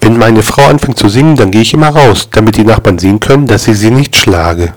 Wenn meine Frau anfängt zu singen, dann gehe ich immer raus, damit die Nachbarn sehen können, dass ich sie nicht schlage.